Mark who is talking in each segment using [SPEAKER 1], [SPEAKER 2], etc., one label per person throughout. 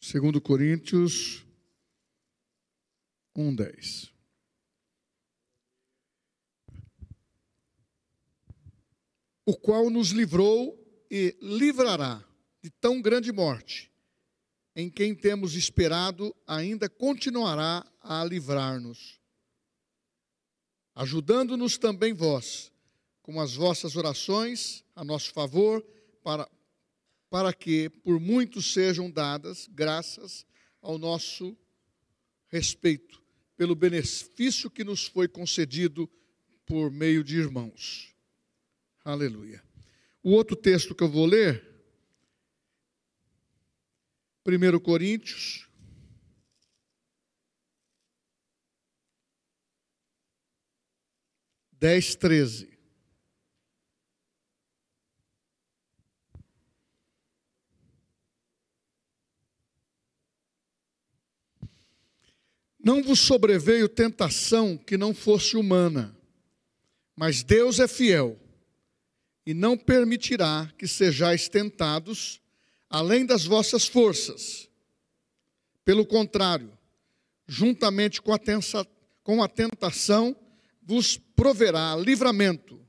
[SPEAKER 1] 2 Coríntios 1, 10. O qual nos livrou e livrará de tão grande morte, em quem temos esperado, ainda continuará a livrar-nos, ajudando-nos também vós, com as vossas orações a nosso favor, para, para que por muitos sejam dadas graças ao nosso respeito, pelo benefício que nos foi concedido por meio de irmãos. Aleluia. O outro texto que eu vou ler, 1 Coríntios, dez, treze. Não vos sobreveio tentação que não fosse humana, mas Deus é fiel e não permitirá que sejais tentados além das vossas forças. Pelo contrário, juntamente com a, tensa, com a tentação, vos proverá livramento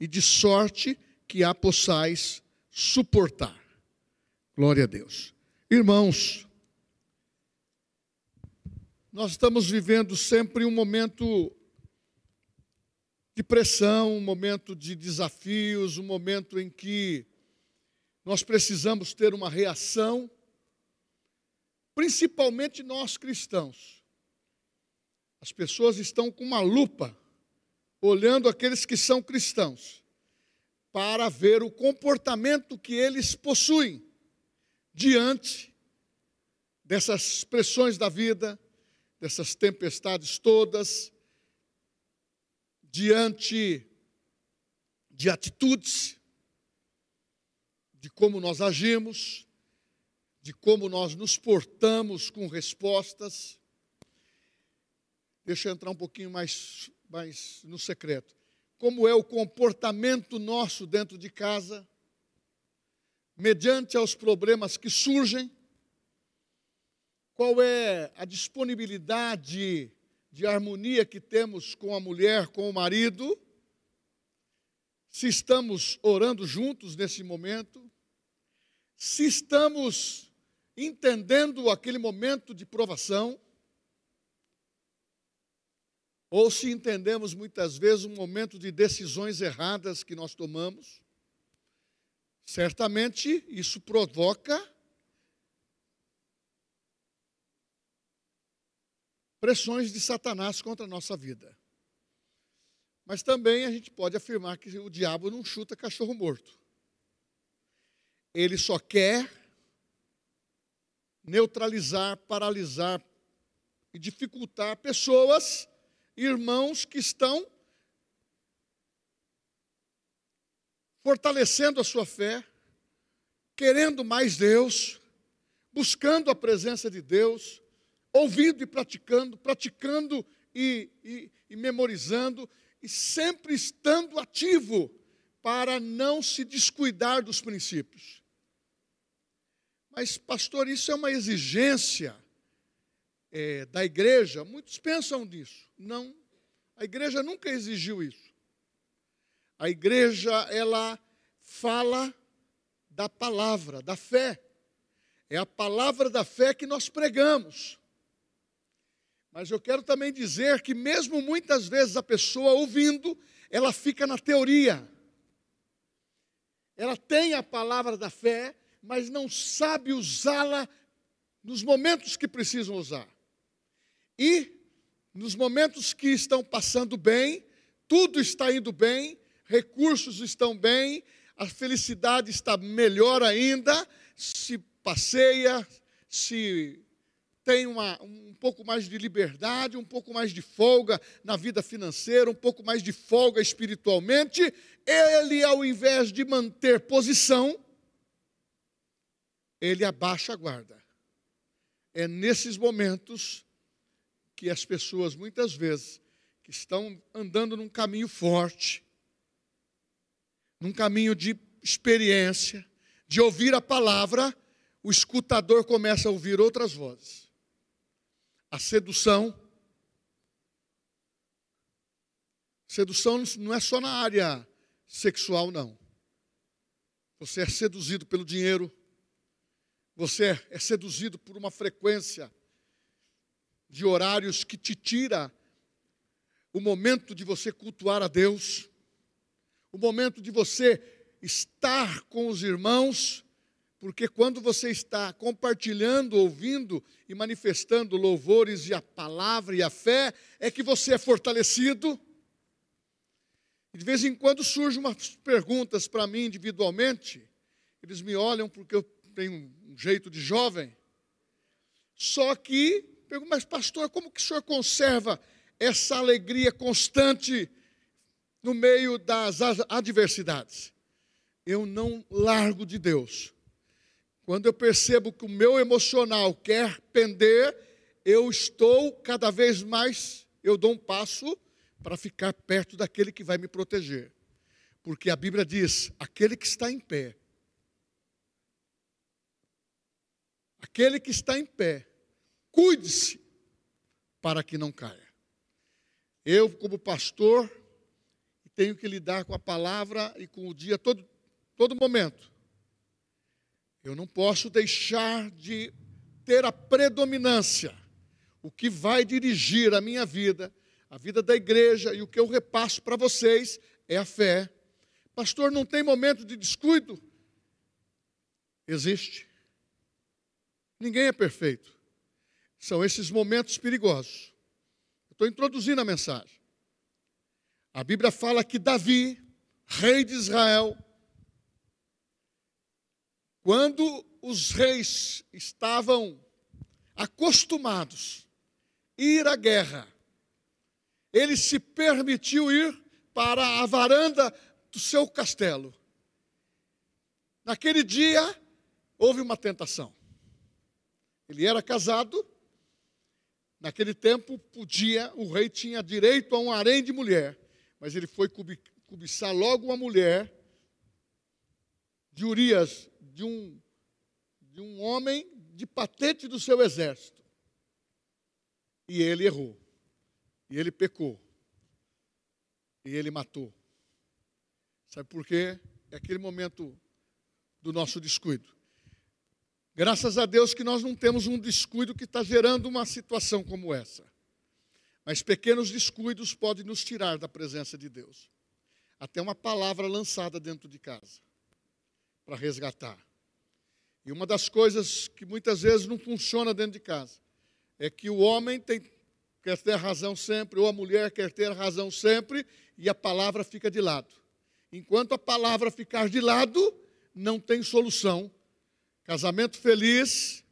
[SPEAKER 1] e de sorte que a possais suportar. Glória a Deus. Irmãos, nós estamos vivendo sempre um momento de pressão, um momento de desafios, um momento em que nós precisamos ter uma reação, principalmente nós cristãos. As pessoas estão com uma lupa olhando aqueles que são cristãos para ver o comportamento que eles possuem diante dessas pressões da vida, dessas tempestades todas, diante de atitudes, de como nós agimos, de como nós nos portamos com respostas. Deixa eu entrar um pouquinho mais, mais no secreto. Como é o comportamento nosso dentro de casa, mediante aos problemas que surgem, qual é a disponibilidade de harmonia que temos com a mulher, com o marido, se estamos orando juntos nesse momento, se estamos entendendo aquele momento de provação, ou se entendemos muitas vezes um momento de decisões erradas que nós tomamos, certamente isso provoca pressões de Satanás contra a nossa vida. Mas também a gente pode afirmar que o diabo não chuta cachorro morto. Ele só quer neutralizar, paralisar e dificultar pessoas, irmãos que estão fortalecendo a sua fé, querendo mais Deus, buscando a presença de Deus, ouvindo e praticando, praticando e, e, e memorizando, e sempre estando ativo para não se descuidar dos princípios. Mas, pastor, isso é uma exigência é, da igreja? Muitos pensam nisso. Não, a igreja nunca exigiu isso. A igreja, ela fala da palavra, da fé. É a palavra da fé que nós pregamos. Mas eu quero também dizer que, mesmo muitas vezes a pessoa ouvindo, ela fica na teoria. Ela tem a palavra da fé, mas não sabe usá-la nos momentos que precisam usar. E, nos momentos que estão passando bem, tudo está indo bem, recursos estão bem, a felicidade está melhor ainda, se passeia, se tem uma, um pouco mais de liberdade, um pouco mais de folga na vida financeira, um pouco mais de folga espiritualmente, ele, ao invés de manter posição, ele abaixa a guarda. É nesses momentos que as pessoas, muitas vezes, que estão andando num caminho forte, num caminho de experiência, de ouvir a palavra, o escutador começa a ouvir outras vozes. A sedução. Sedução não é só na área sexual, não. Você é seduzido pelo dinheiro. Você é seduzido por uma frequência de horários que te tira o momento de você cultuar a Deus, o momento de você estar com os irmãos, porque quando você está compartilhando, ouvindo e manifestando louvores e a palavra e a fé, é que você é fortalecido. De vez em quando surgem umas perguntas para mim individualmente, eles me olham porque eu tenho um jeito de jovem. Só que, pergunto, mas pastor, como que o senhor conserva essa alegria constante no meio das adversidades? Eu não largo de Deus. Quando eu percebo que o meu emocional quer pender, eu estou cada vez mais, eu dou um passo para ficar perto daquele que vai me proteger. Porque a Bíblia diz: aquele que está em pé, aquele que está em pé, cuide-se para que não caia. Eu, como pastor, tenho que lidar com a palavra e com o dia todo, todo momento. Eu não posso deixar de ter a predominância. O que vai dirigir a minha vida, a vida da igreja e o que eu repasso para vocês é a fé. Pastor, não tem momento de descuido? Existe. Ninguém é perfeito. São esses momentos perigosos. Estou introduzindo a mensagem. A Bíblia fala que Davi, rei de Israel, quando os reis estavam acostumados a ir à guerra, ele se permitiu ir para a varanda do seu castelo. Naquele dia, houve uma tentação. Ele era casado, naquele tempo podia, o rei tinha direito a um harém de mulher, mas ele foi cobiçar logo uma mulher de Urias, de um, de um homem de patente do seu exército. E ele errou. E ele pecou. E ele matou. Sabe por quê? É aquele momento do nosso descuido. Graças a Deus que nós não temos um descuido que está gerando uma situação como essa. Mas pequenos descuidos podem nos tirar da presença de Deus. Até uma palavra lançada dentro de casa para resgatar. E uma das coisas que muitas vezes não funciona dentro de casa é que o homem tem, quer ter razão sempre, ou a mulher quer ter razão sempre, e a palavra fica de lado. Enquanto a palavra ficar de lado, não tem solução. Casamento feliz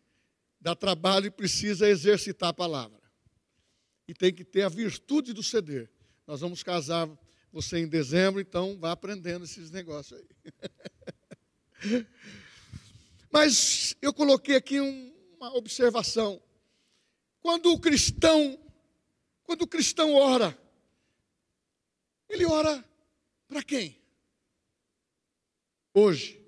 [SPEAKER 1] dá trabalho e precisa exercitar a palavra. E tem que ter a virtude do ceder. Nós vamos casar você em dezembro, então vá aprendendo esses negócios aí. Mas eu coloquei aqui um, uma observação. Quando o cristão, quando o cristão ora, ele ora para quem? Hoje,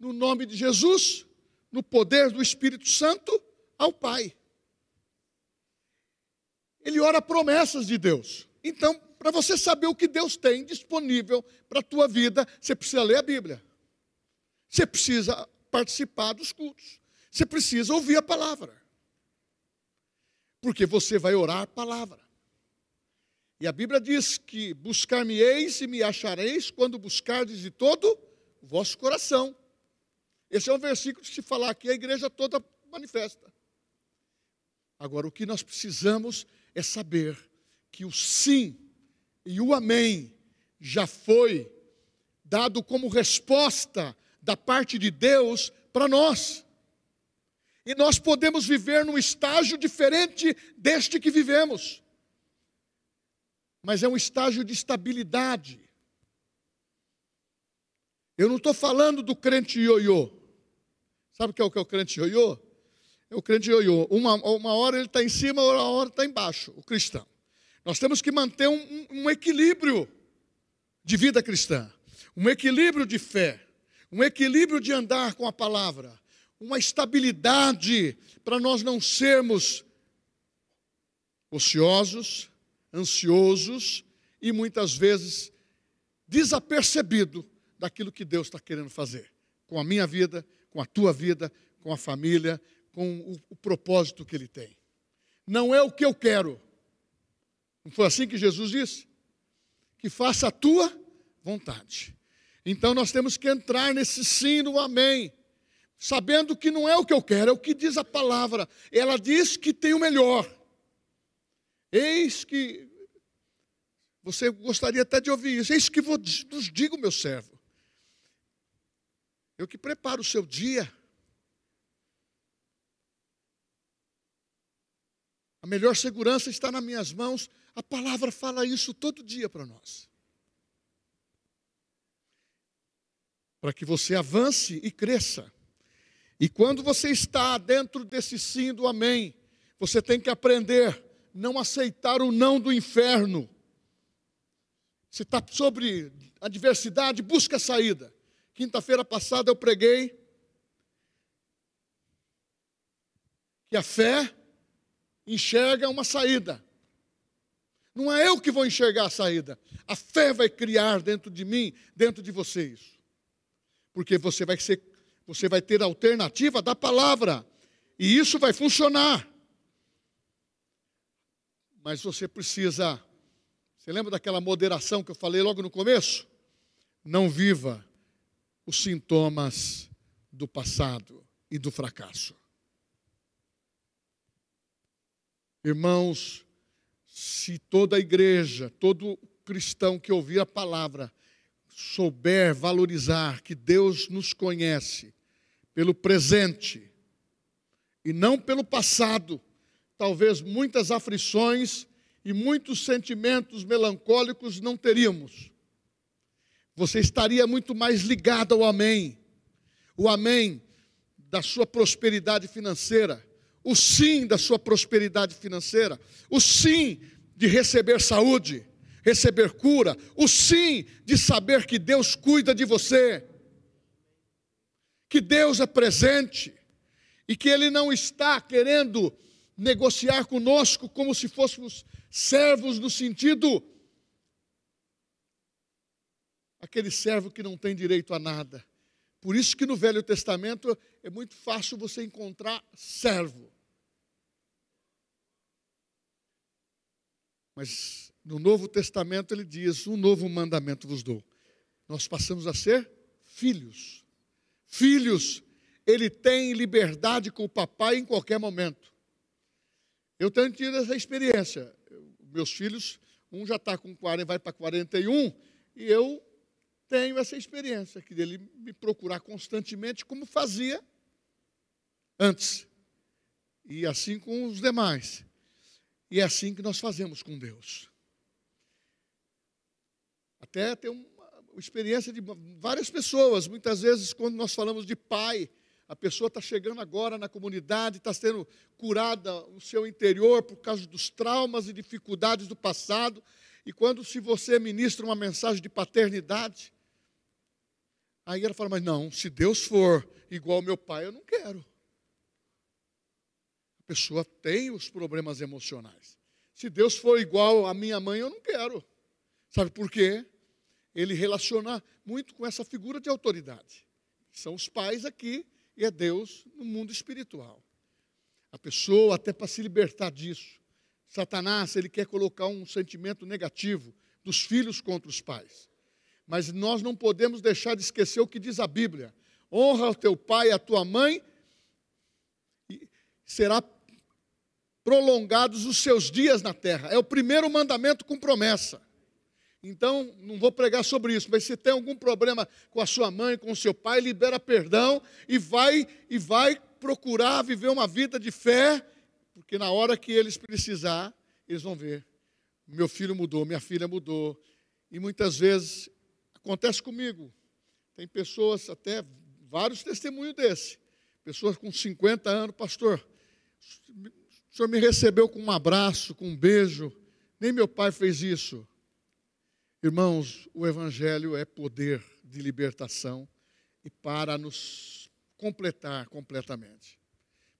[SPEAKER 1] no nome de Jesus, no poder do Espírito Santo, ao Pai. Ele ora promessas de Deus. Então, para você saber o que Deus tem disponível para a tua vida, você precisa ler a Bíblia. Você precisa participar dos cultos. Você precisa ouvir a palavra. Porque você vai orar a palavra. E a Bíblia diz que buscar-me-eis e me achareis quando buscardes de todo o vosso coração. Esse é um versículo que se falar aqui, a igreja toda manifesta. Agora, o que nós precisamos é saber que o sim e o amém já foi dado como resposta da parte de Deus para nós. E nós podemos viver num estágio diferente deste que vivemos. Mas é um estágio de estabilidade. Eu não estou falando do crente ioiô. Sabe o que é o que é o crente ioiô? É o crente ioiô. Uma, uma hora ele está em cima, outra hora está embaixo, o cristão. Nós temos que manter um, um equilíbrio de vida cristã, um equilíbrio de fé um equilíbrio de andar com a palavra, uma estabilidade para nós não sermos ociosos, ansiosos e muitas vezes desapercebido daquilo que Deus está querendo fazer com a minha vida, com a tua vida, com a família, com o, o propósito que Ele tem. Não é o que eu quero. Não foi assim que Jesus disse? Que faça a tua vontade. Então nós temos que entrar nesse sim no amém, sabendo que não é o que eu quero, é o que diz a palavra. Ela diz que tem o melhor. Eis que você gostaria até de ouvir isso. Eis que vos digo, meu servo. Eu que preparo o seu dia. A melhor segurança está nas minhas mãos. A palavra fala isso todo dia para nós. Para que você avance e cresça. E quando você está dentro desse sim do amém, você tem que aprender não aceitar o não do inferno se está sobre adversidade, busca a saída. Quinta-feira passada eu preguei que a fé enxerga uma saída. Não é eu que vou enxergar a saída. A fé vai criar dentro de mim, dentro de vocês. Porque você vai ser, você vai ter a alternativa da palavra. E isso vai funcionar. Mas você precisa você lembra daquela moderação que eu falei logo no começo? Não viva os sintomas do passado e do fracasso. Irmãos, se toda a igreja, todo cristão que ouvir a palavra, souber valorizar que Deus nos conhece pelo presente e não pelo passado, talvez muitas aflições e muitos sentimentos melancólicos não teríamos. Você estaria muito mais ligado ao Amém. O Amém da sua prosperidade financeira, o sim da sua prosperidade financeira, o sim de receber saúde, receber cura, o sim de saber que Deus cuida de você, que Deus é presente e que Ele não está querendo negociar conosco como se fôssemos servos no sentido aquele servo que não tem direito a nada. Por isso que no Velho Testamento é muito fácil você encontrar servo. Mas no Novo Testamento ele diz: "Um novo mandamento vos dou". Nós passamos a ser filhos. Filhos, ele tem liberdade com o papai em qualquer momento. Eu tenho tido essa experiência meus filhos, um já está com 40, vai para 41, e eu tenho essa experiência, que dele me procurar constantemente como fazia antes. E assim com os demais. E é assim que nós fazemos com Deus. Até tem uma experiência de várias pessoas, muitas vezes quando nós falamos de pai, a pessoa está chegando agora na comunidade, está sendo curada o seu interior por causa dos traumas e dificuldades do passado. E quando se você ministra uma mensagem de paternidade, aí ela fala, mas não, se Deus for igual ao meu pai, eu não quero. A pessoa tem os problemas emocionais. Se Deus for igual à minha mãe, eu não quero. Sabe por quê? Ele relaciona muito com essa figura de autoridade. São os pais aqui e é Deus no mundo espiritual. A pessoa, até para se libertar disso, Satanás, ele quer colocar um sentimento negativo dos filhos contra os pais. Mas nós não podemos deixar de esquecer o que diz a Bíblia: honra o teu pai e a tua mãe, e será prolongados os seus dias na terra. É o primeiro mandamento com promessa. Então, não vou pregar sobre isso, mas se tem algum problema com a sua mãe, com o seu pai, libera perdão e vai e vai procurar viver uma vida de fé, porque na hora que eles precisar, eles vão ver. Meu filho mudou, minha filha mudou. E muitas vezes acontece comigo. Tem pessoas, até vários testemunhos desse. Pessoas com 50 anos, pastor, o senhor me recebeu com um abraço, com um beijo. Nem meu pai fez isso. Irmãos, o Evangelho é poder de libertação e para nos completar completamente.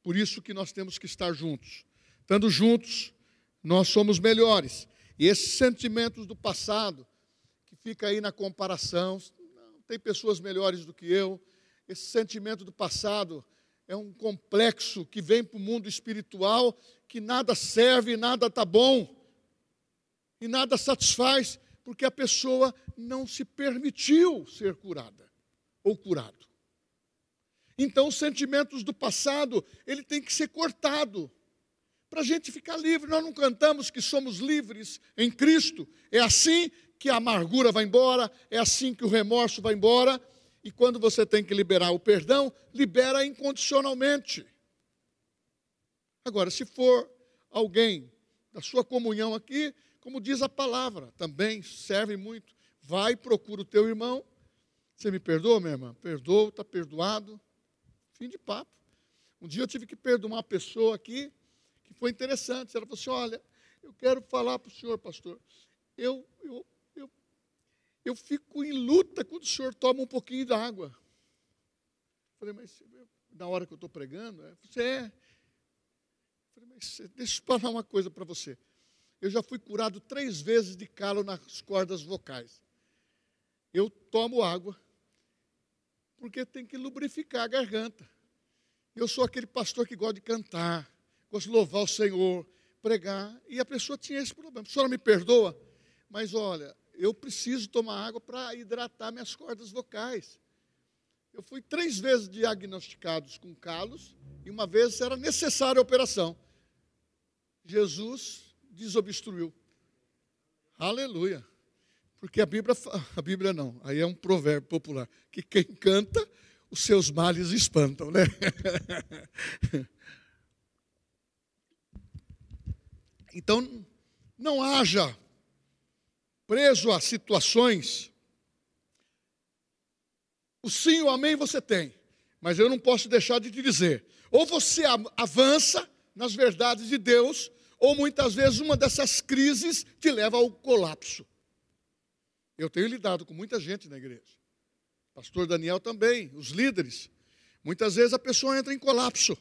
[SPEAKER 1] Por isso que nós temos que estar juntos. Estando juntos, nós somos melhores. E esses sentimentos do passado, que fica aí na comparação, não, tem pessoas melhores do que eu. Esse sentimento do passado é um complexo que vem para o mundo espiritual, que nada serve, nada está bom, e nada satisfaz, porque a pessoa não se permitiu ser curada ou curado. Então, os sentimentos do passado, ele tem que ser cortado para a gente ficar livre. Nós não cantamos que somos livres em Cristo. É assim que a amargura vai embora, é assim que o remorso vai embora. E quando você tem que liberar o perdão, libera incondicionalmente. Agora, se for alguém da sua comunhão aqui, como diz a palavra, também serve muito. Vai, procura o teu irmão. Você me perdoa, minha irmã? Perdoa, está perdoado. Fim de papo. Um dia eu tive que perdoar uma pessoa aqui que foi interessante. Ela falou assim: Olha, eu quero falar para o senhor, pastor. Eu, eu, eu, eu fico em luta quando o senhor toma um pouquinho de água. Eu falei, mas na hora que eu estou pregando, você é. Eu falei, mas deixa eu falar uma coisa para você. Eu já fui curado três vezes de calo nas cordas vocais. Eu tomo água, porque tem que lubrificar a garganta. Eu sou aquele pastor que gosta de cantar, gosto de louvar o Senhor, pregar, e a pessoa tinha esse problema. A senhora me perdoa, mas olha, eu preciso tomar água para hidratar minhas cordas vocais. Eu fui três vezes diagnosticado com calos, e uma vez era necessária a operação. Jesus desobstruiu. Aleluia. Porque a Bíblia, a Bíblia não, aí é um provérbio popular, que quem canta, os seus males espantam, né? Então, não haja preso a situações. O sim o amém você tem, mas eu não posso deixar de te dizer. Ou você avança nas verdades de Deus, ou muitas vezes uma dessas crises te leva ao colapso. Eu tenho lidado com muita gente na igreja. Pastor Daniel também, os líderes. Muitas vezes a pessoa entra em colapso.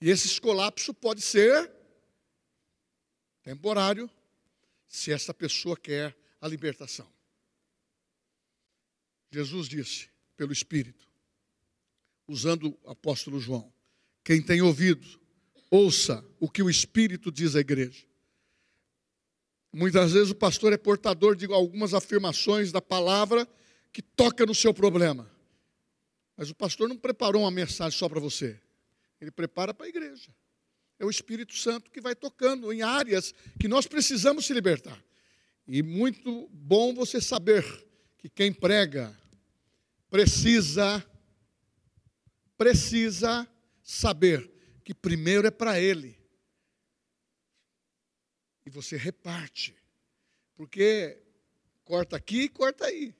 [SPEAKER 1] E esse colapso pode ser temporário, se essa pessoa quer a libertação. Jesus disse, pelo Espírito, usando o apóstolo João: quem tem ouvido, ouça o que o Espírito diz à igreja. Muitas vezes o pastor é portador de algumas afirmações da palavra que toca no seu problema. Mas o pastor não preparou uma mensagem só para você. Ele prepara para a igreja é o Espírito Santo que vai tocando em áreas que nós precisamos se libertar. E muito bom você saber que quem prega precisa precisa saber que primeiro é para ele. E você reparte. Porque corta aqui e corta aí.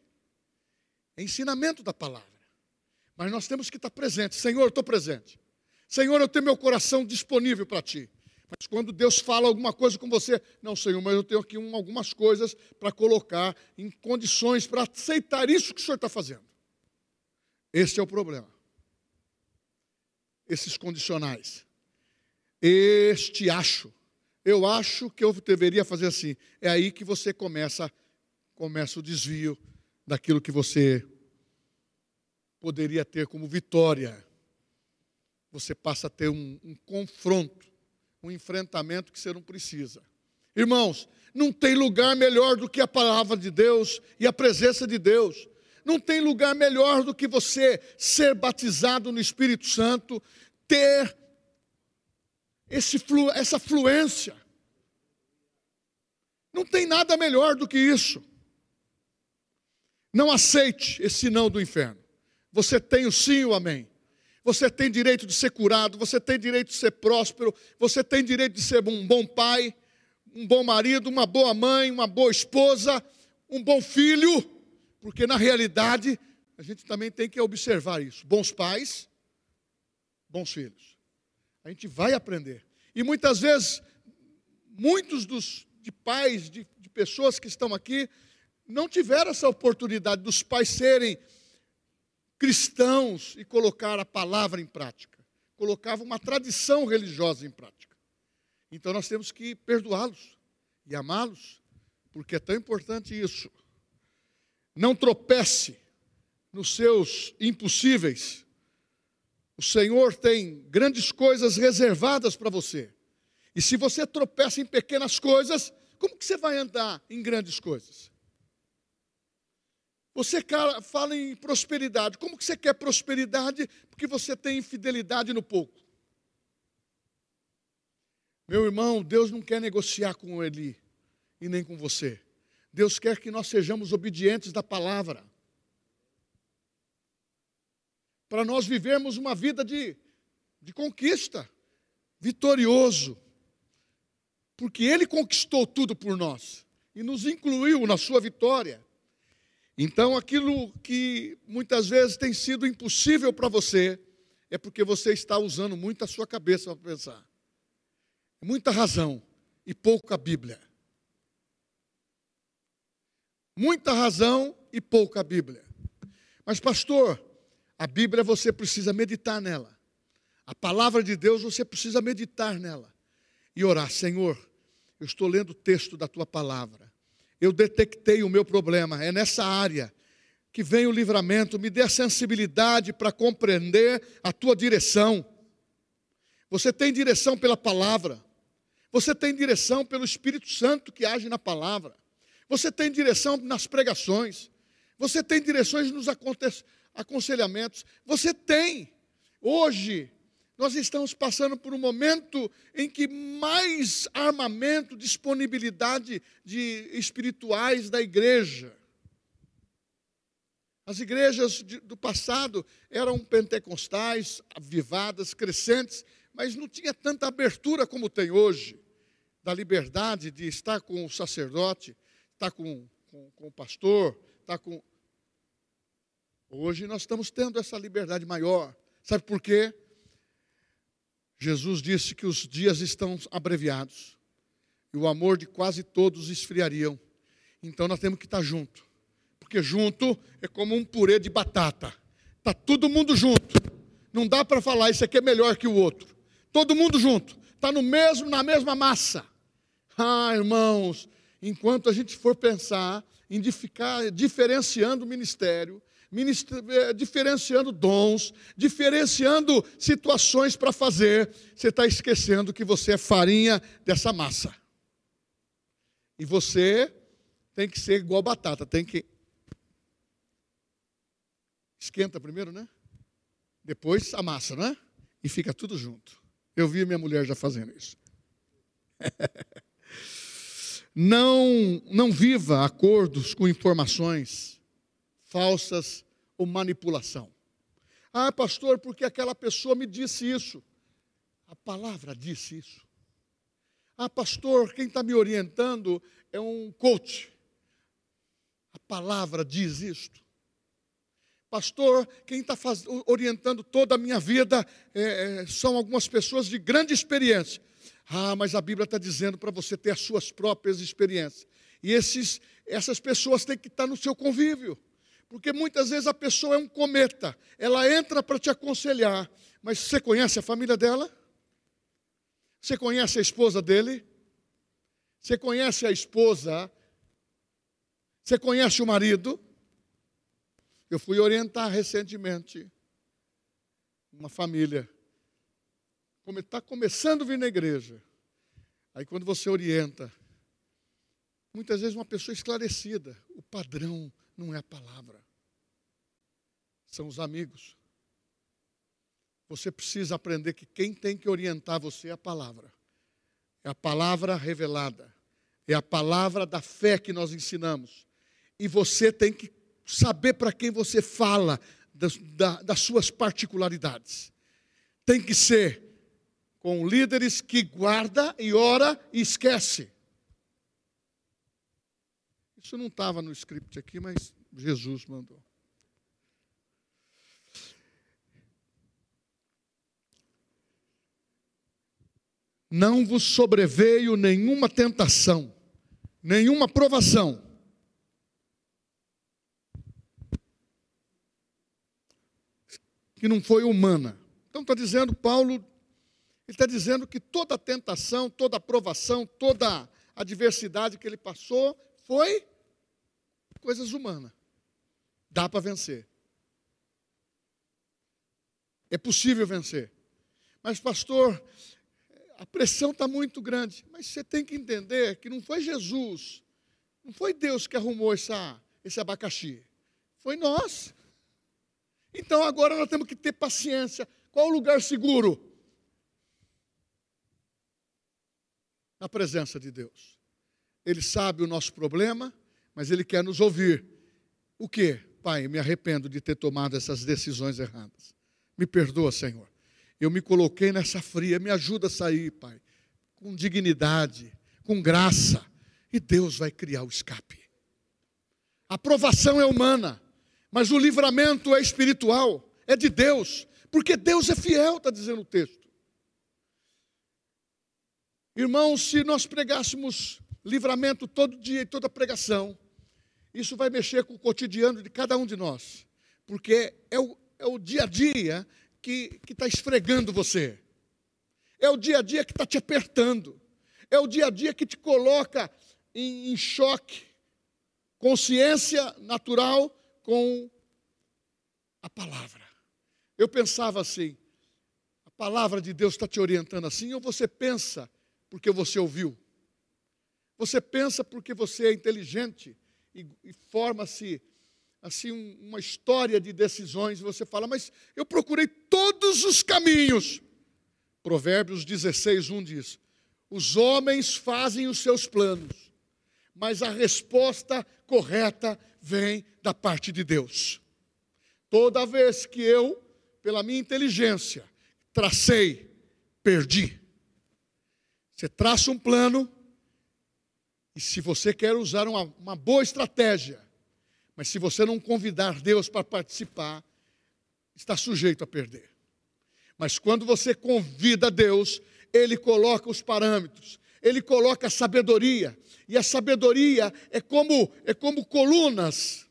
[SPEAKER 1] É ensinamento da palavra. Mas nós temos que estar presentes. Senhor, estou presente. Senhor, eu tenho meu coração disponível para ti. Mas quando Deus fala alguma coisa com você, não, Senhor, mas eu tenho aqui um, algumas coisas para colocar em condições para aceitar isso que o Senhor está fazendo. Esse é o problema. Esses condicionais. Este acho. Eu acho que eu deveria fazer assim. É aí que você começa, começa o desvio daquilo que você poderia ter como vitória você passa a ter um, um confronto, um enfrentamento que você não precisa. Irmãos, não tem lugar melhor do que a palavra de Deus e a presença de Deus. Não tem lugar melhor do que você ser batizado no Espírito Santo, ter esse, essa fluência. Não tem nada melhor do que isso. Não aceite esse não do inferno. Você tem o sim e o amém. Você tem direito de ser curado, você tem direito de ser próspero, você tem direito de ser um bom pai, um bom marido, uma boa mãe, uma boa esposa, um bom filho, porque na realidade a gente também tem que observar isso. Bons pais, bons filhos. A gente vai aprender. E muitas vezes, muitos dos de pais, de, de pessoas que estão aqui, não tiveram essa oportunidade dos pais serem cristãos e colocar a palavra em prática. Colocava uma tradição religiosa em prática. Então nós temos que perdoá-los e amá-los, porque é tão importante isso. Não tropece nos seus impossíveis. O Senhor tem grandes coisas reservadas para você. E se você tropeça em pequenas coisas, como que você vai andar em grandes coisas? Você fala em prosperidade. Como que você quer prosperidade? Porque você tem infidelidade no pouco. Meu irmão, Deus não quer negociar com ele e nem com você. Deus quer que nós sejamos obedientes da palavra. Para nós vivermos uma vida de, de conquista, vitorioso. Porque Ele conquistou tudo por nós e nos incluiu na sua vitória. Então, aquilo que muitas vezes tem sido impossível para você, é porque você está usando muito a sua cabeça para pensar. Muita razão e pouca Bíblia. Muita razão e pouca Bíblia. Mas, pastor, a Bíblia você precisa meditar nela. A palavra de Deus você precisa meditar nela. E orar, Senhor, eu estou lendo o texto da tua palavra eu detectei o meu problema, é nessa área que vem o livramento, me dê a sensibilidade para compreender a tua direção. Você tem direção pela palavra, você tem direção pelo Espírito Santo que age na palavra, você tem direção nas pregações, você tem direções nos aconselhamentos, você tem. Hoje, nós estamos passando por um momento em que mais armamento, disponibilidade de espirituais da igreja. As igrejas do passado eram pentecostais, avivadas, crescentes, mas não tinha tanta abertura como tem hoje, da liberdade de estar com o sacerdote, estar com, com, com o pastor, estar com. Hoje nós estamos tendo essa liberdade maior. Sabe por quê? Jesus disse que os dias estão abreviados e o amor de quase todos esfriariam. Então nós temos que estar junto, porque junto é como um purê de batata. Tá todo mundo junto. Não dá para falar isso aqui é melhor que o outro. Todo mundo junto. Tá no mesmo na mesma massa. Ah, irmãos, enquanto a gente for pensar em ficar diferenciando o ministério, eh, diferenciando dons, diferenciando situações para fazer, você está esquecendo que você é farinha dessa massa. E você tem que ser igual batata, tem que. Esquenta primeiro, né? Depois a massa, né? E fica tudo junto. Eu vi minha mulher já fazendo isso. não, não viva acordos com informações falsas ou manipulação. Ah, pastor, porque aquela pessoa me disse isso. A palavra disse isso. Ah, pastor, quem está me orientando é um coach. A palavra diz isto. Pastor, quem está orientando toda a minha vida é, é, são algumas pessoas de grande experiência. Ah, mas a Bíblia está dizendo para você ter as suas próprias experiências. E esses, essas pessoas têm que estar no seu convívio. Porque muitas vezes a pessoa é um cometa, ela entra para te aconselhar, mas você conhece a família dela? Você conhece a esposa dele? Você conhece a esposa? Você conhece o marido? Eu fui orientar recentemente uma família. Está começando a vir na igreja. Aí quando você orienta, muitas vezes uma pessoa esclarecida, o padrão não é a palavra, são os amigos. Você precisa aprender que quem tem que orientar você é a palavra. É a palavra revelada. É a palavra da fé que nós ensinamos. E você tem que saber para quem você fala das, das suas particularidades. Tem que ser com líderes que guarda e ora e esquece. Isso não estava no script aqui, mas Jesus mandou. Não vos sobreveio nenhuma tentação, nenhuma provação. que não foi humana. Então está dizendo Paulo, ele está dizendo que toda tentação, toda provação, toda adversidade que ele passou foi coisas humanas. Dá para vencer. É possível vencer. Mas, pastor, a pressão está muito grande. Mas você tem que entender que não foi Jesus, não foi Deus que arrumou essa, esse abacaxi. Foi nós. Então agora nós temos que ter paciência. Qual o lugar seguro? Na presença de Deus. Ele sabe o nosso problema, mas Ele quer nos ouvir. O que? Pai, me arrependo de ter tomado essas decisões erradas. Me perdoa, Senhor. Eu me coloquei nessa fria, me ajuda a sair, Pai, com dignidade, com graça, e Deus vai criar o escape. A aprovação é humana, mas o livramento é espiritual, é de Deus, porque Deus é fiel, está dizendo o texto. Irmãos, se nós pregássemos livramento todo dia e toda pregação, isso vai mexer com o cotidiano de cada um de nós, porque é o, é o dia a dia que está esfregando você. É o dia a dia que está te apertando. É o dia a dia que te coloca em, em choque. Consciência natural com a palavra. Eu pensava assim: a palavra de Deus está te orientando assim, ou você pensa porque você ouviu? Você pensa porque você é inteligente e, e forma-se assim uma história de decisões, você fala, mas eu procurei todos os caminhos. Provérbios 16, 1 diz: Os homens fazem os seus planos, mas a resposta correta vem da parte de Deus. Toda vez que eu, pela minha inteligência, tracei, perdi. Você traça um plano, e se você quer usar uma, uma boa estratégia, mas se você não convidar Deus para participar, está sujeito a perder. Mas quando você convida Deus, Ele coloca os parâmetros, Ele coloca a sabedoria, e a sabedoria é como, é como colunas.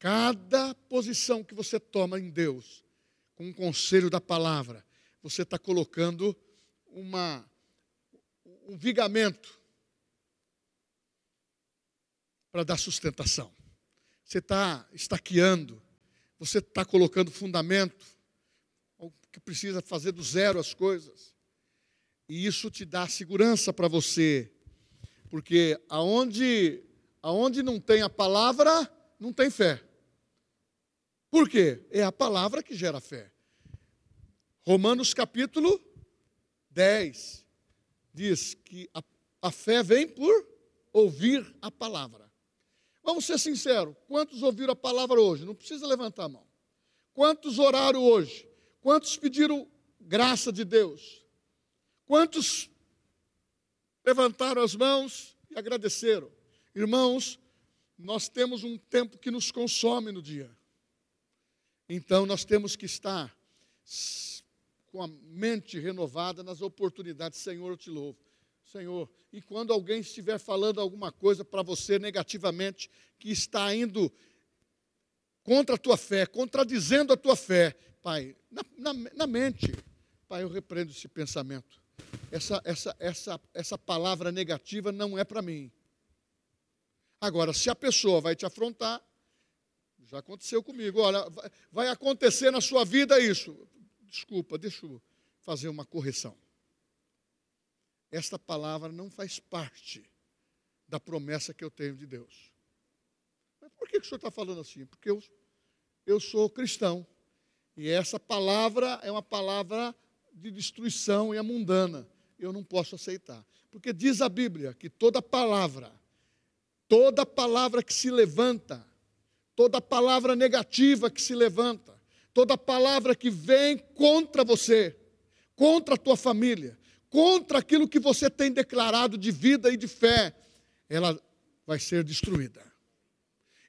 [SPEAKER 1] Cada posição que você toma em Deus, com o conselho da palavra, você está colocando uma, um vigamento para dar sustentação. Você está estaqueando, você está colocando fundamento, que precisa fazer do zero as coisas. E isso te dá segurança para você, porque aonde, aonde não tem a palavra, não tem fé. Por quê? É a palavra que gera fé. Romanos capítulo 10 diz que a, a fé vem por ouvir a palavra. Vamos ser sinceros: quantos ouviram a palavra hoje? Não precisa levantar a mão. Quantos oraram hoje? Quantos pediram graça de Deus? Quantos levantaram as mãos e agradeceram? Irmãos, nós temos um tempo que nos consome no dia. Então nós temos que estar com a mente renovada nas oportunidades. Senhor, eu te louvo. Senhor. E quando alguém estiver falando alguma coisa para você negativamente, que está indo contra a tua fé, contradizendo a tua fé, Pai, na, na, na mente, Pai, eu repreendo esse pensamento. Essa, essa, essa, essa palavra negativa não é para mim. Agora, se a pessoa vai te afrontar, já aconteceu comigo, olha, vai, vai acontecer na sua vida isso. Desculpa, deixa eu fazer uma correção esta palavra não faz parte da promessa que eu tenho de Deus. Mas por que, o senhor está falando assim? Porque eu, eu sou cristão. E essa palavra é uma palavra de destruição e é mundana. Eu não posso aceitar. Porque diz a Bíblia que toda palavra, toda palavra que se levanta, toda palavra negativa que se levanta, toda palavra que vem contra você, contra a tua família, contra aquilo que você tem declarado de vida e de fé, ela vai ser destruída.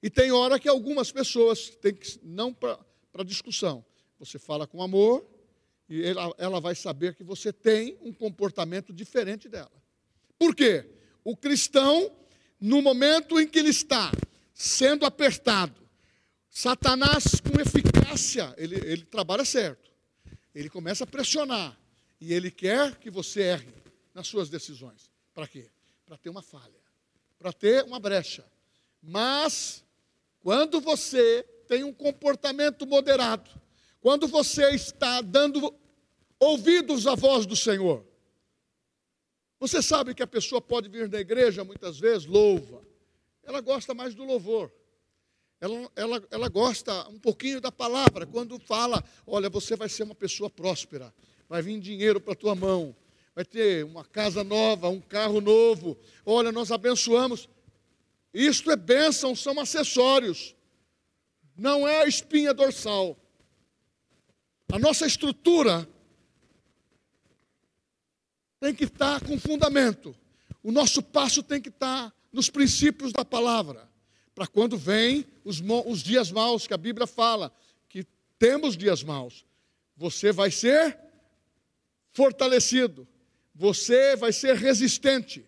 [SPEAKER 1] E tem hora que algumas pessoas têm que, não para discussão, você fala com amor e ela, ela vai saber que você tem um comportamento diferente dela. Por quê? O cristão, no momento em que ele está sendo apertado, Satanás com eficácia ele, ele trabalha certo. Ele começa a pressionar. E ele quer que você erre nas suas decisões. Para quê? Para ter uma falha. Para ter uma brecha. Mas, quando você tem um comportamento moderado, quando você está dando ouvidos à voz do Senhor, você sabe que a pessoa pode vir na igreja, muitas vezes, louva. Ela gosta mais do louvor. Ela, ela, ela gosta um pouquinho da palavra. Quando fala, olha, você vai ser uma pessoa próspera. Vai vir dinheiro para a tua mão. Vai ter uma casa nova, um carro novo. Olha, nós abençoamos. Isto é bênção, são acessórios. Não é a espinha dorsal. A nossa estrutura tem que estar com fundamento. O nosso passo tem que estar nos princípios da palavra. Para quando vem os, os dias maus, que a Bíblia fala que temos dias maus, você vai ser fortalecido, você vai ser resistente,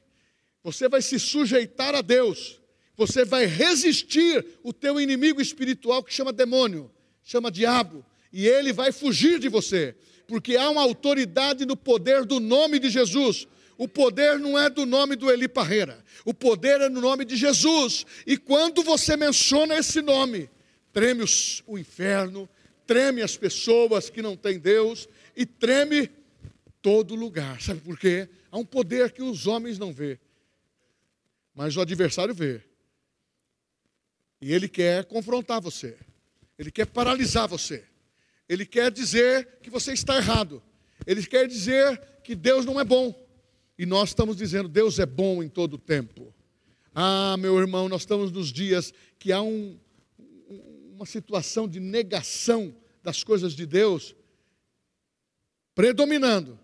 [SPEAKER 1] você vai se sujeitar a Deus, você vai resistir o teu inimigo espiritual que chama demônio, chama diabo, e ele vai fugir de você porque há uma autoridade no poder do nome de Jesus. O poder não é do nome do Eli Parreira, o poder é no nome de Jesus. E quando você menciona esse nome, treme os, o inferno, treme as pessoas que não têm Deus e treme todo lugar. Sabe por quê? Há um poder que os homens não vê, mas o adversário vê. E ele quer confrontar você, ele quer paralisar você. Ele quer dizer que você está errado. Ele quer dizer que Deus não é bom. E nós estamos dizendo, Deus é bom em todo o tempo. Ah, meu irmão, nós estamos nos dias que há um, uma situação de negação das coisas de Deus predominando.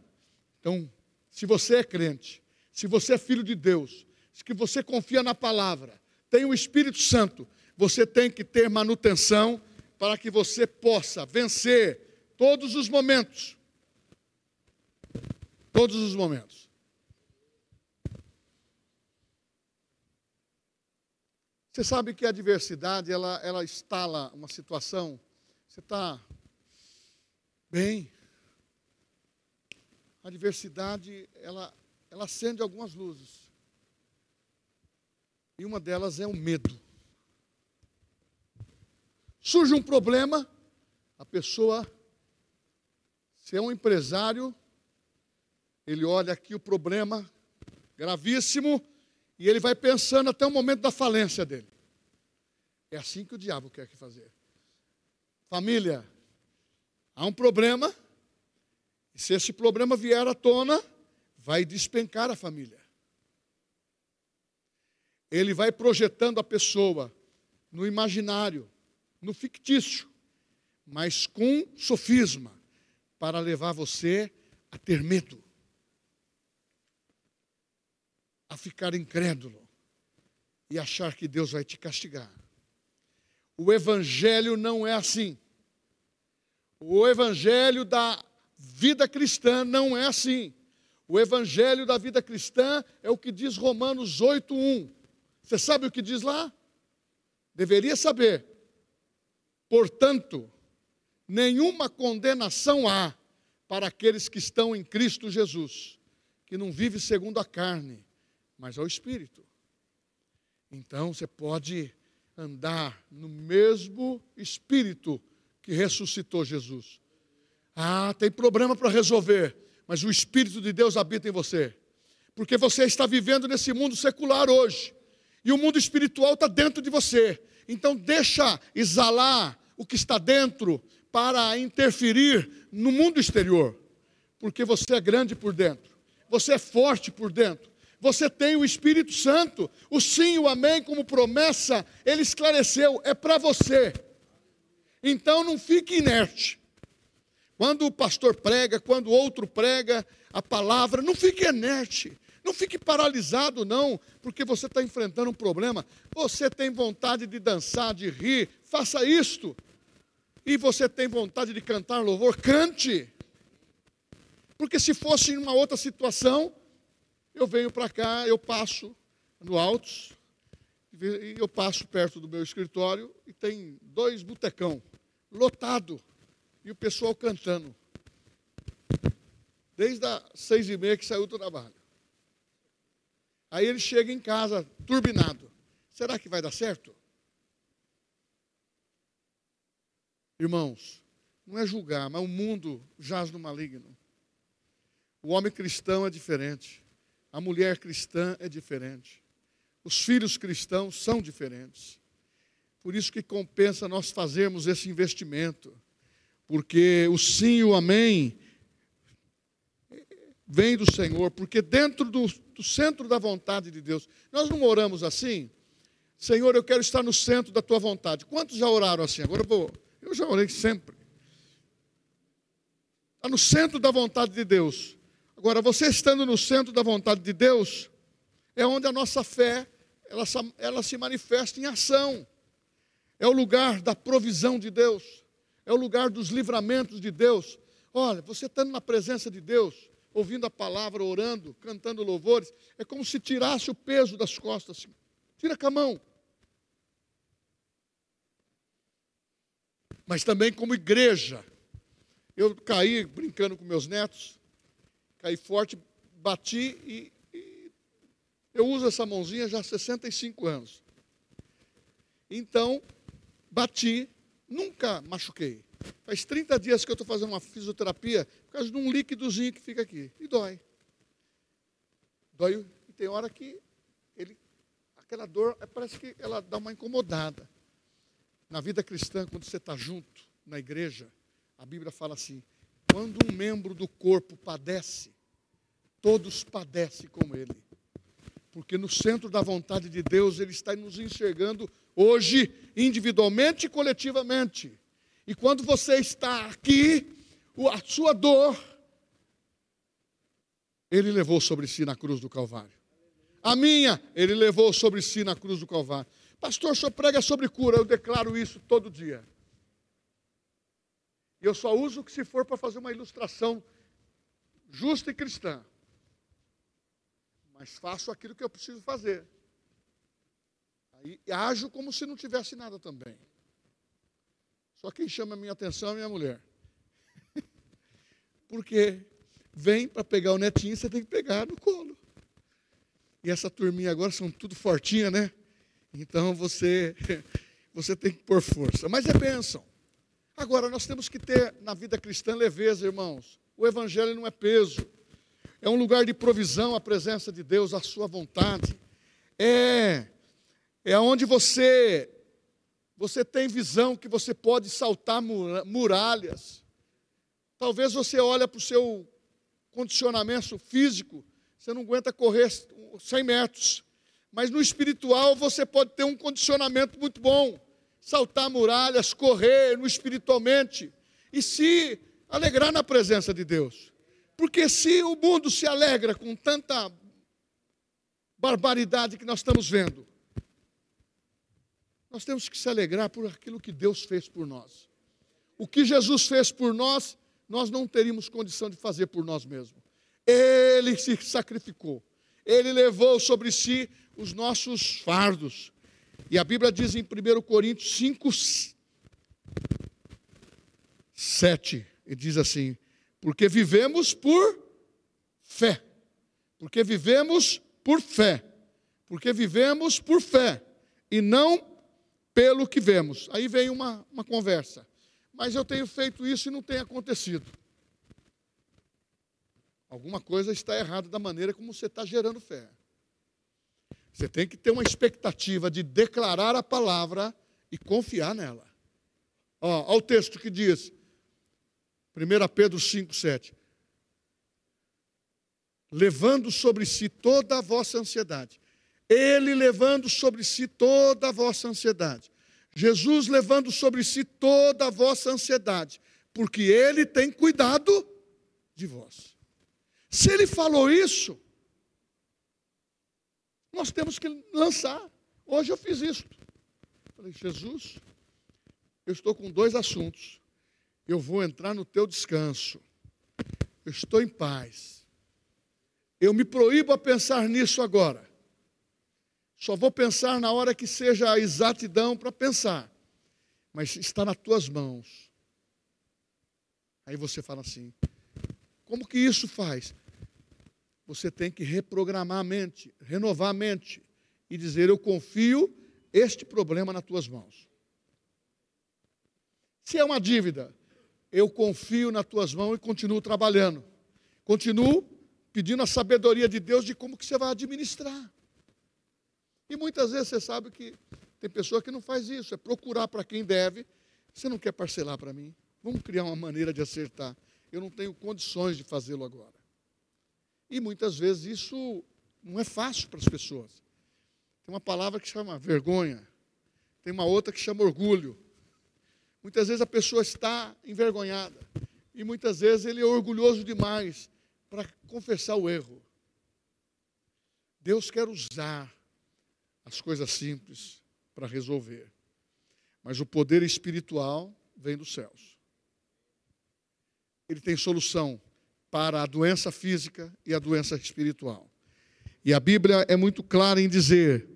[SPEAKER 1] Então, se você é crente, se você é filho de Deus, se você confia na palavra, tem o Espírito Santo, você tem que ter manutenção para que você possa vencer todos os momentos. Todos os momentos. Você sabe que a adversidade, ela, ela instala uma situação, você está bem. A adversidade, ela, ela acende algumas luzes. E uma delas é o medo. Surge um problema, a pessoa, se é um empresário, ele olha aqui o problema gravíssimo e ele vai pensando até o momento da falência dele. É assim que o diabo quer que fazer. Família, há um problema, e se esse problema vier à tona, vai despencar a família. Ele vai projetando a pessoa no imaginário no fictício, mas com sofisma, para levar você a ter medo, a ficar incrédulo e achar que Deus vai te castigar. O Evangelho não é assim. O Evangelho da vida cristã não é assim. O Evangelho da vida cristã é o que diz Romanos 8:1. Você sabe o que diz lá? Deveria saber. Portanto, nenhuma condenação há para aqueles que estão em Cristo Jesus, que não vive segundo a carne, mas ao Espírito. Então você pode andar no mesmo Espírito que ressuscitou Jesus. Ah, tem problema para resolver, mas o Espírito de Deus habita em você, porque você está vivendo nesse mundo secular hoje, e o mundo espiritual está dentro de você. Então deixa exalar o que está dentro para interferir no mundo exterior, porque você é grande por dentro, você é forte por dentro, você tem o Espírito Santo, o sim o amém como promessa, ele esclareceu, é para você. Então não fique inerte. Quando o pastor prega, quando outro prega a palavra, não fique inerte. Não fique paralisado, não, porque você está enfrentando um problema. Você tem vontade de dançar, de rir, faça isto e você tem vontade de cantar louvor, cante. Porque se fosse em uma outra situação, eu venho para cá, eu passo no Altos, e eu passo perto do meu escritório e tem dois botecão lotado, e o pessoal cantando. Desde as seis e meia que saiu do trabalho. Aí ele chega em casa, turbinado. Será que vai dar certo? Irmãos, não é julgar, mas o mundo jaz no maligno. O homem cristão é diferente. A mulher cristã é diferente. Os filhos cristãos são diferentes. Por isso que compensa nós fazermos esse investimento. Porque o sim e o amém vem do Senhor, porque dentro do, do centro da vontade de Deus, nós não oramos assim? Senhor, eu quero estar no centro da tua vontade. Quantos já oraram assim? Agora eu vou eu já orei sempre. Está no centro da vontade de Deus. Agora, você estando no centro da vontade de Deus, é onde a nossa fé ela, ela se manifesta em ação. É o lugar da provisão de Deus. É o lugar dos livramentos de Deus. Olha, você estando na presença de Deus, ouvindo a palavra, orando, cantando louvores, é como se tirasse o peso das costas. Tira com a mão. mas também como igreja. Eu caí brincando com meus netos, caí forte, bati e, e eu uso essa mãozinha já há 65 anos. Então, bati, nunca machuquei. Faz 30 dias que eu estou fazendo uma fisioterapia por causa de um líquidozinho que fica aqui. E dói. Dói. E tem hora que ele, aquela dor, parece que ela dá uma incomodada. Na vida cristã, quando você está junto na igreja, a Bíblia fala assim: quando um membro do corpo padece, todos padecem com ele. Porque no centro da vontade de Deus, Ele está nos enxergando hoje, individualmente e coletivamente. E quando você está aqui, a sua dor, Ele levou sobre si na cruz do Calvário. A minha, Ele levou sobre si na cruz do Calvário. Pastor, senhor prega sobre cura, eu declaro isso todo dia. E eu só uso que se for para fazer uma ilustração justa e cristã. Mas faço aquilo que eu preciso fazer. Aí ajo como se não tivesse nada também. Só quem chama a minha atenção é minha mulher. Porque vem para pegar o netinho, você tem que pegar no colo. E essa turminha agora são tudo fortinha, né? Então você, você tem que pôr força. Mas é bênção. Agora, nós temos que ter na vida cristã leveza, irmãos. O Evangelho não é peso. É um lugar de provisão, a presença de Deus, a sua vontade. É, é onde você, você tem visão que você pode saltar muralhas. Talvez você olhe para o seu condicionamento físico, você não aguenta correr 100 metros. Mas no espiritual você pode ter um condicionamento muito bom, saltar muralhas, correr no espiritualmente e se alegrar na presença de Deus. Porque se o mundo se alegra com tanta barbaridade que nós estamos vendo, nós temos que se alegrar por aquilo que Deus fez por nós. O que Jesus fez por nós, nós não teríamos condição de fazer por nós mesmos. Ele se sacrificou. Ele levou sobre si os nossos fardos. E a Bíblia diz em 1 Coríntios 5, 7, e diz assim: porque vivemos por fé. Porque vivemos por fé. Porque vivemos por fé. E não pelo que vemos. Aí vem uma, uma conversa. Mas eu tenho feito isso e não tem acontecido. Alguma coisa está errada da maneira como você está gerando fé. Você tem que ter uma expectativa de declarar a palavra e confiar nela. Ó, olha o texto que diz, 1 Pedro 5, 7. Levando sobre si toda a vossa ansiedade. Ele levando sobre si toda a vossa ansiedade. Jesus levando sobre si toda a vossa ansiedade. Porque ele tem cuidado de vós. Se ele falou isso, nós temos que lançar. Hoje eu fiz isso. Falei, Jesus, eu estou com dois assuntos. Eu vou entrar no teu descanso. Eu estou em paz. Eu me proíbo a pensar nisso agora. Só vou pensar na hora que seja a exatidão para pensar. mas está nas tuas mãos. Aí você fala assim: como que isso faz? Você tem que reprogramar a mente, renovar a mente e dizer: Eu confio este problema nas tuas mãos. Se é uma dívida, eu confio nas tuas mãos e continuo trabalhando. Continuo pedindo a sabedoria de Deus de como que você vai administrar. E muitas vezes você sabe que tem pessoa que não faz isso, é procurar para quem deve. Você não quer parcelar para mim? Vamos criar uma maneira de acertar. Eu não tenho condições de fazê-lo agora. E muitas vezes isso não é fácil para as pessoas. Tem uma palavra que chama vergonha, tem uma outra que chama orgulho. Muitas vezes a pessoa está envergonhada e muitas vezes ele é orgulhoso demais para confessar o erro. Deus quer usar as coisas simples para resolver, mas o poder espiritual vem dos céus. Ele tem solução para a doença física e a doença espiritual. E a Bíblia é muito clara em dizer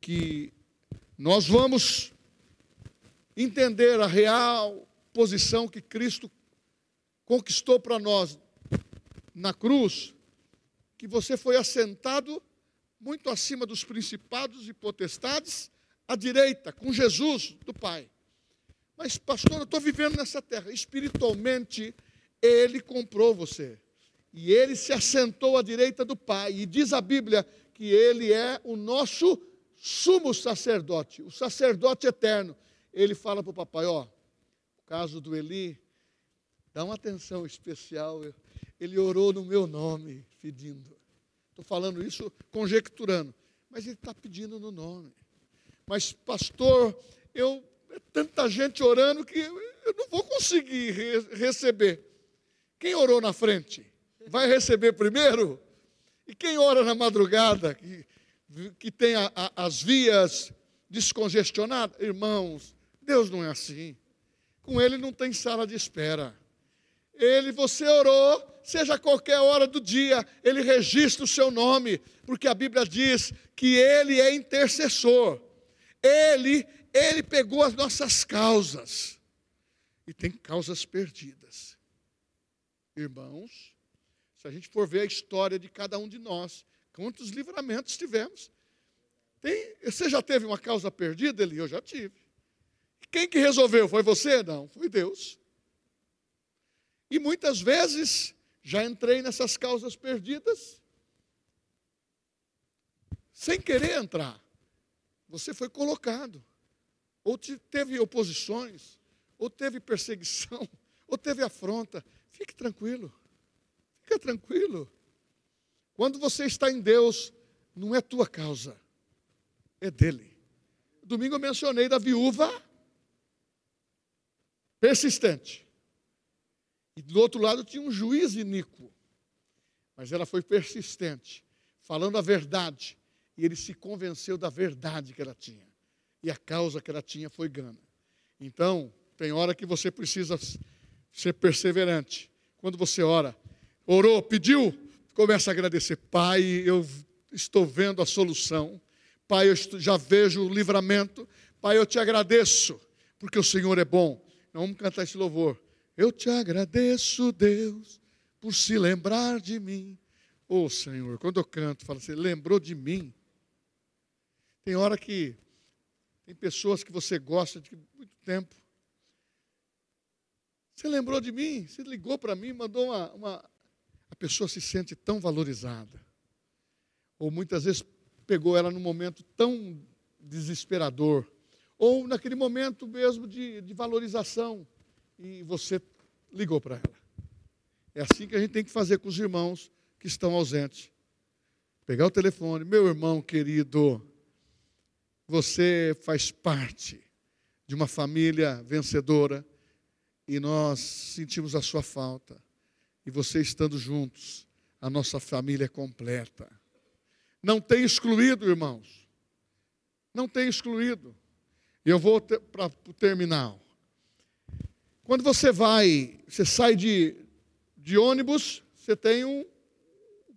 [SPEAKER 1] que nós vamos entender a real posição que Cristo conquistou para nós na cruz, que você foi assentado muito acima dos principados e potestades, à direita, com Jesus do Pai. Mas, pastor, eu estou vivendo nessa terra. Espiritualmente, Ele comprou você. E Ele se assentou à direita do Pai. E diz a Bíblia que Ele é o nosso sumo sacerdote, o sacerdote eterno ele fala para o papai: Ó, o caso do Eli, dá uma atenção especial. Ele orou no meu nome, pedindo. Estou falando isso conjecturando, mas ele está pedindo no nome. Mas, pastor, eu é tanta gente orando que eu não vou conseguir re receber. Quem orou na frente? Vai receber primeiro? E quem ora na madrugada, que, que tem a, a, as vias descongestionadas? Irmãos, Deus não é assim. Com Ele não tem sala de espera. Ele, você orou, seja qualquer hora do dia, Ele registra o seu nome, porque a Bíblia diz que Ele é intercessor. Ele, Ele pegou as nossas causas. E tem causas perdidas. Irmãos, se a gente for ver a história de cada um de nós, quantos livramentos tivemos? Tem, você já teve uma causa perdida, Eli? Eu já tive. Quem que resolveu? Foi você? Não, foi Deus. E muitas vezes já entrei nessas causas perdidas sem querer entrar. Você foi colocado. Ou teve oposições, ou teve perseguição, ou teve afronta. Fique tranquilo. Fica tranquilo. Quando você está em Deus, não é tua causa, é dele. Domingo eu mencionei da viúva persistente. E do outro lado tinha um juiz iníquo. Mas ela foi persistente, falando a verdade. E ele se convenceu da verdade que ela tinha. E a causa que ela tinha foi gana. Então, tem hora que você precisa ser perseverante. Quando você ora, orou, pediu, começa a agradecer. Pai, eu estou vendo a solução. Pai, eu já vejo o livramento. Pai, eu te agradeço, porque o Senhor é bom. Vamos cantar esse louvor. Eu te agradeço, Deus, por se lembrar de mim. Ô oh, Senhor, quando eu canto, fala assim, lembrou de mim. Tem hora que tem pessoas que você gosta de muito tempo. Você lembrou de mim? Você ligou para mim, mandou uma, uma. A pessoa se sente tão valorizada. Ou muitas vezes pegou ela num momento tão desesperador ou naquele momento mesmo de, de valorização, e você ligou para ela. É assim que a gente tem que fazer com os irmãos que estão ausentes. Pegar o telefone, meu irmão querido, você faz parte de uma família vencedora e nós sentimos a sua falta. E você estando juntos, a nossa família é completa. Não tem excluído, irmãos. Não tem excluído. Eu vou para o terminal. Quando você vai, você sai de, de ônibus, você tem um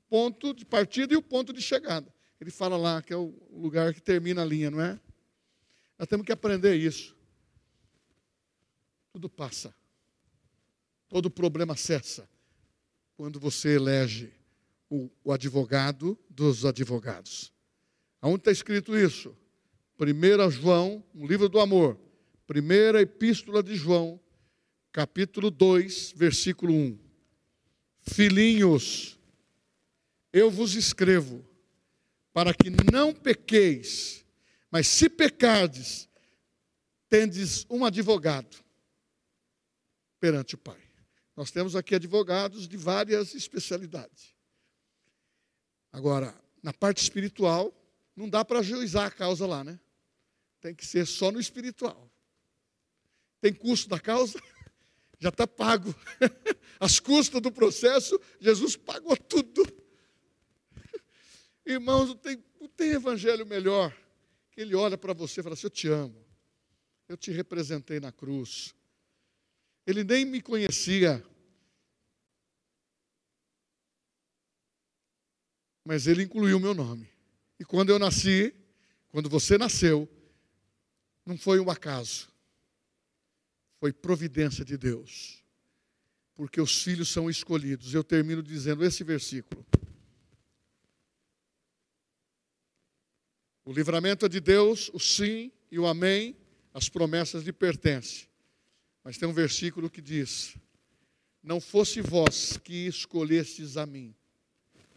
[SPEAKER 1] ponto de partida e o um ponto de chegada. Ele fala lá que é o lugar que termina a linha, não é? Nós temos que aprender isso. Tudo passa. Todo problema cessa quando você elege o, o advogado dos advogados. Aonde está escrito isso? 1 João, um livro do amor, primeira epístola de João, capítulo 2, versículo 1. Filhinhos, eu vos escrevo para que não pequeis, mas se pecardes, tendes um advogado perante o Pai. Nós temos aqui advogados de várias especialidades. Agora, na parte espiritual, não dá para ajuizar a causa lá, né? Tem que ser só no espiritual. Tem custo da causa? Já está pago. As custas do processo, Jesus pagou tudo. Irmãos, não tem, não tem evangelho melhor que ele olha para você e fala assim: Eu te amo. Eu te representei na cruz. Ele nem me conhecia. Mas ele incluiu o meu nome. E quando eu nasci, quando você nasceu, não foi um acaso. Foi providência de Deus. Porque os filhos são escolhidos. Eu termino dizendo esse versículo. O livramento é de Deus, o sim e o amém, as promessas lhe pertencem. Mas tem um versículo que diz: Não fosse vós que escolhestes a mim,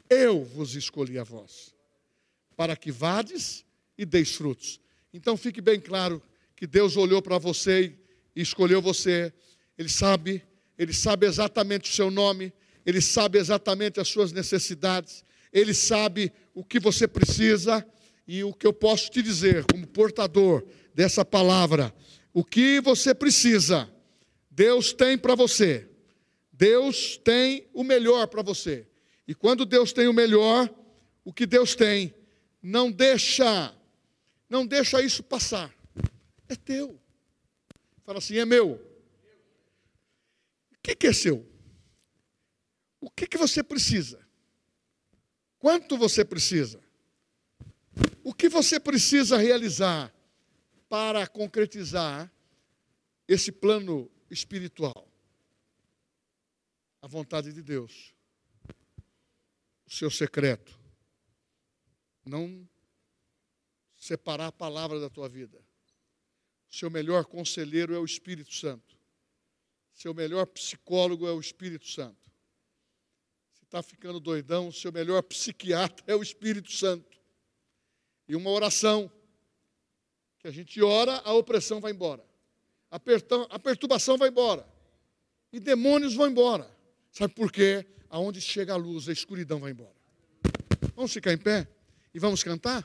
[SPEAKER 1] eu vos escolhi a vós, para que vades e deis frutos. Então fique bem claro que Deus olhou para você e escolheu você. Ele sabe, ele sabe exatamente o seu nome, ele sabe exatamente as suas necessidades, ele sabe o que você precisa e o que eu posso te dizer como portador dessa palavra o que você precisa, Deus tem para você. Deus tem o melhor para você. E quando Deus tem o melhor, o que Deus tem, não deixa, não deixa isso passar. É teu. Fala assim, é meu. O que, que é seu? O que, que você precisa? Quanto você precisa? O que você precisa realizar? Para concretizar esse plano espiritual. A vontade de Deus. O seu secreto. Não separar a palavra da tua vida. Seu melhor conselheiro é o Espírito Santo. Seu melhor psicólogo é o Espírito Santo. Se está ficando doidão, seu melhor psiquiatra é o Espírito Santo. E uma oração que a gente ora, a opressão vai embora. A, a perturbação vai embora. E demônios vão embora. Sabe por quê? Aonde chega a luz, a escuridão vai embora. Vamos ficar em pé e vamos cantar?